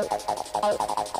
Oh, oh, oh.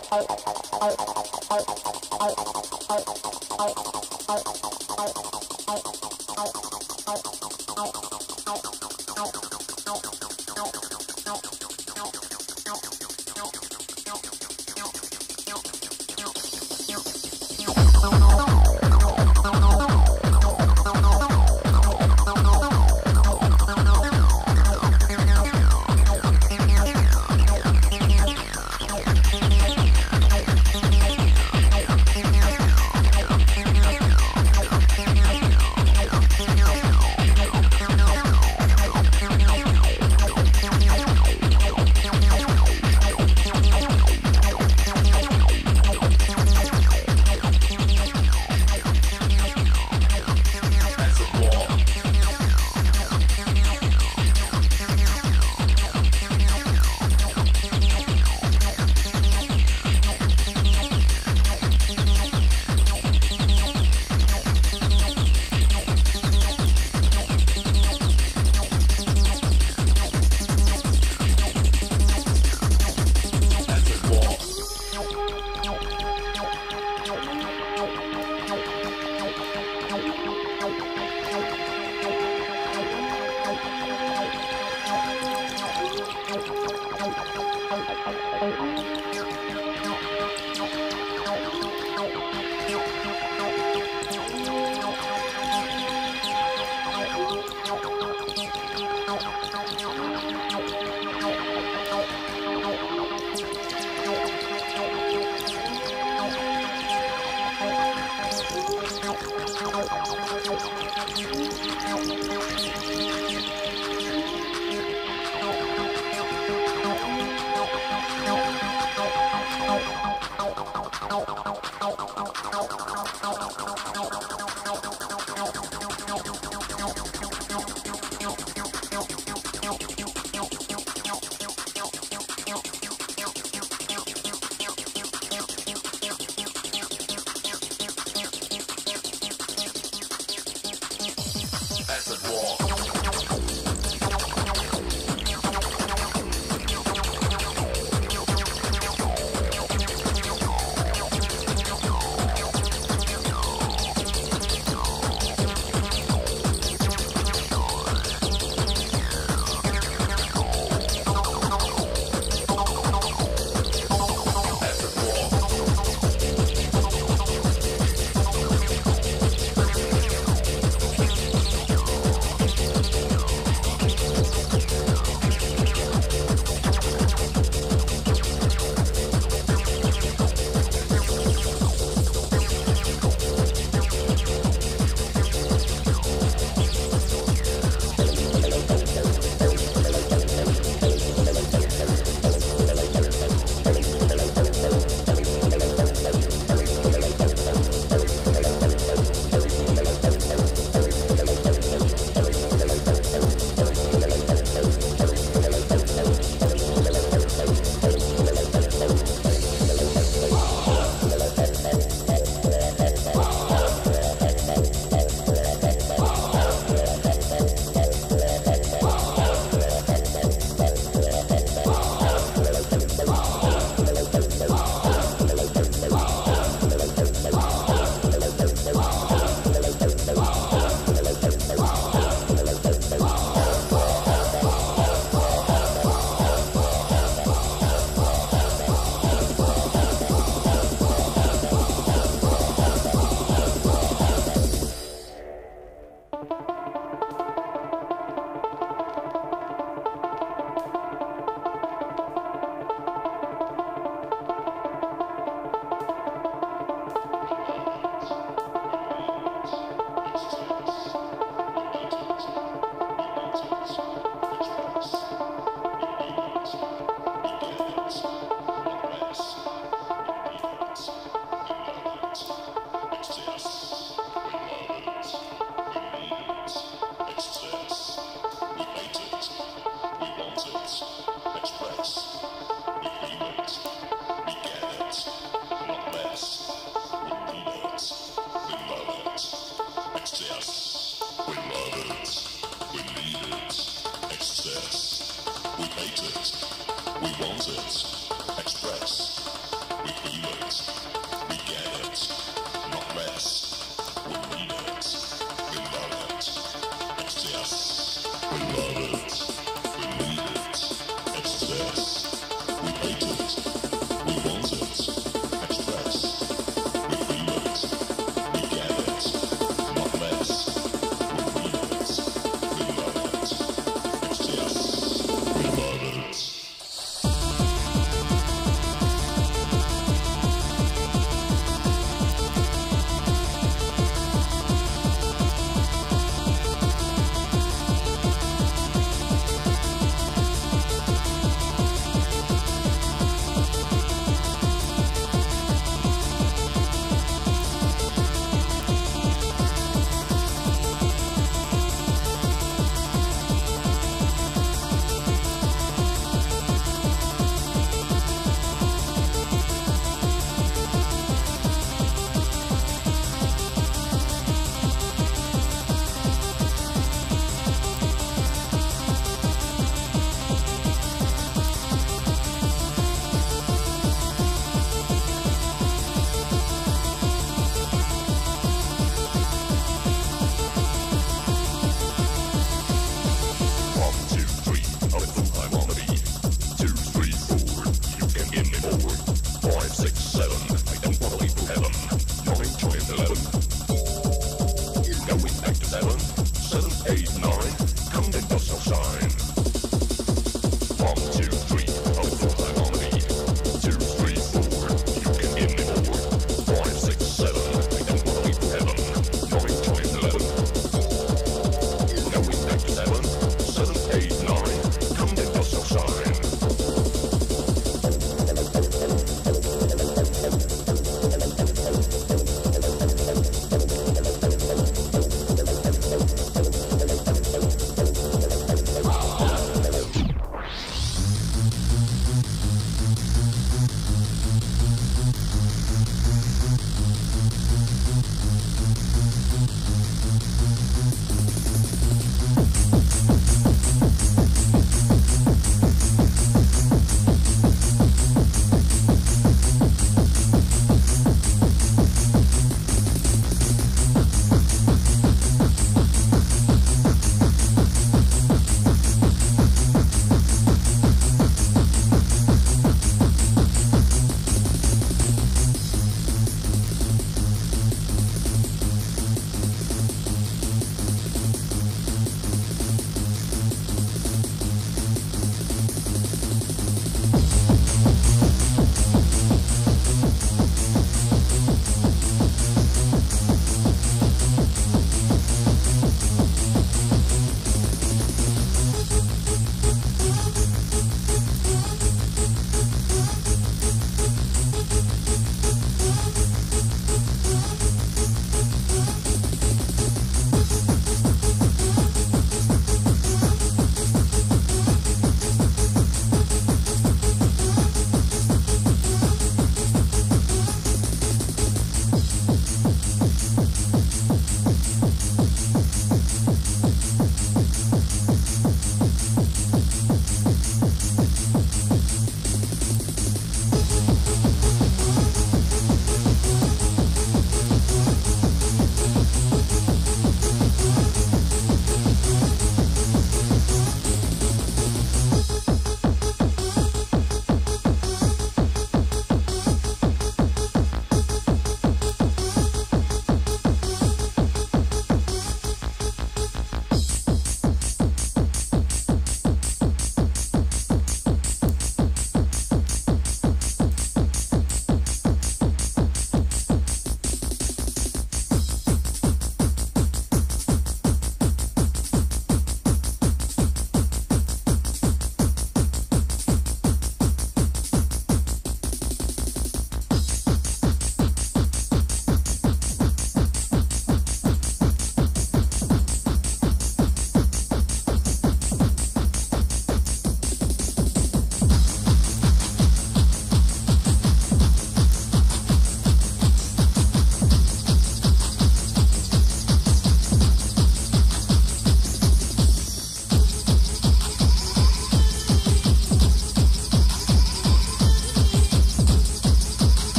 Silence.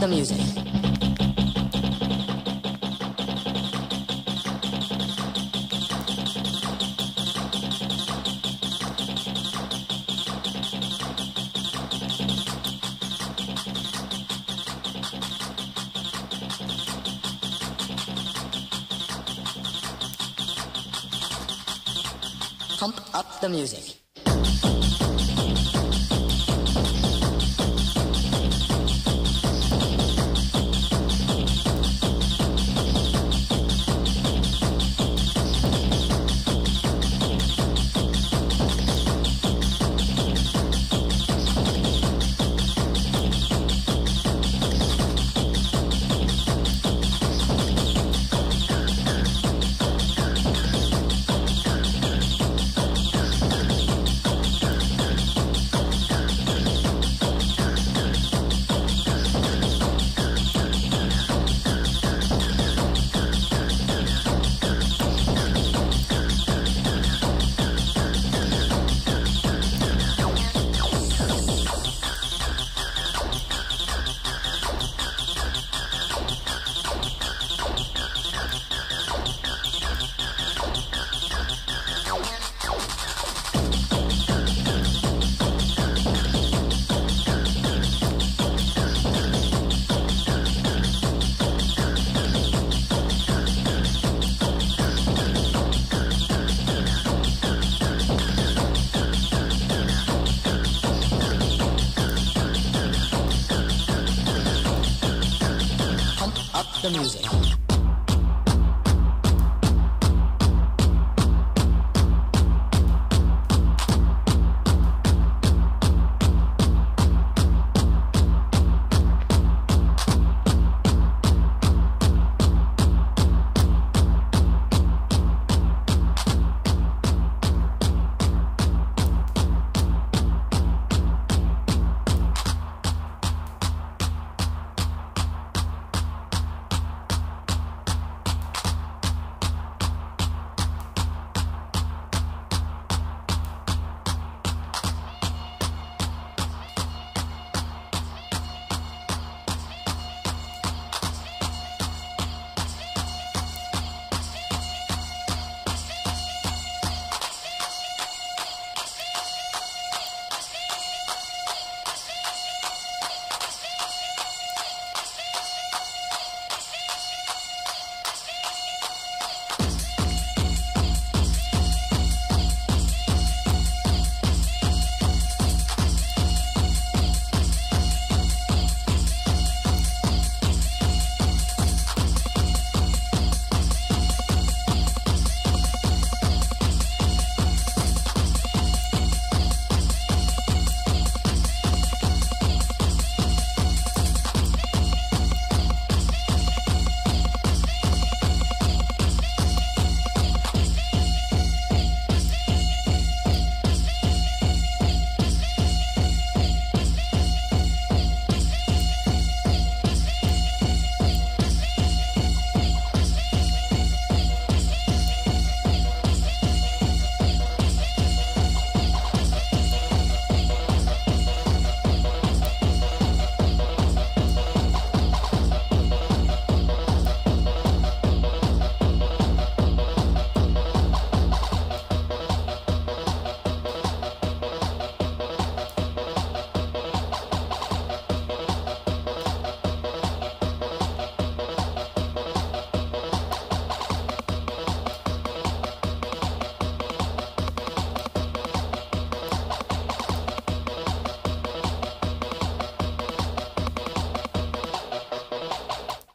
The music. Pump up the music.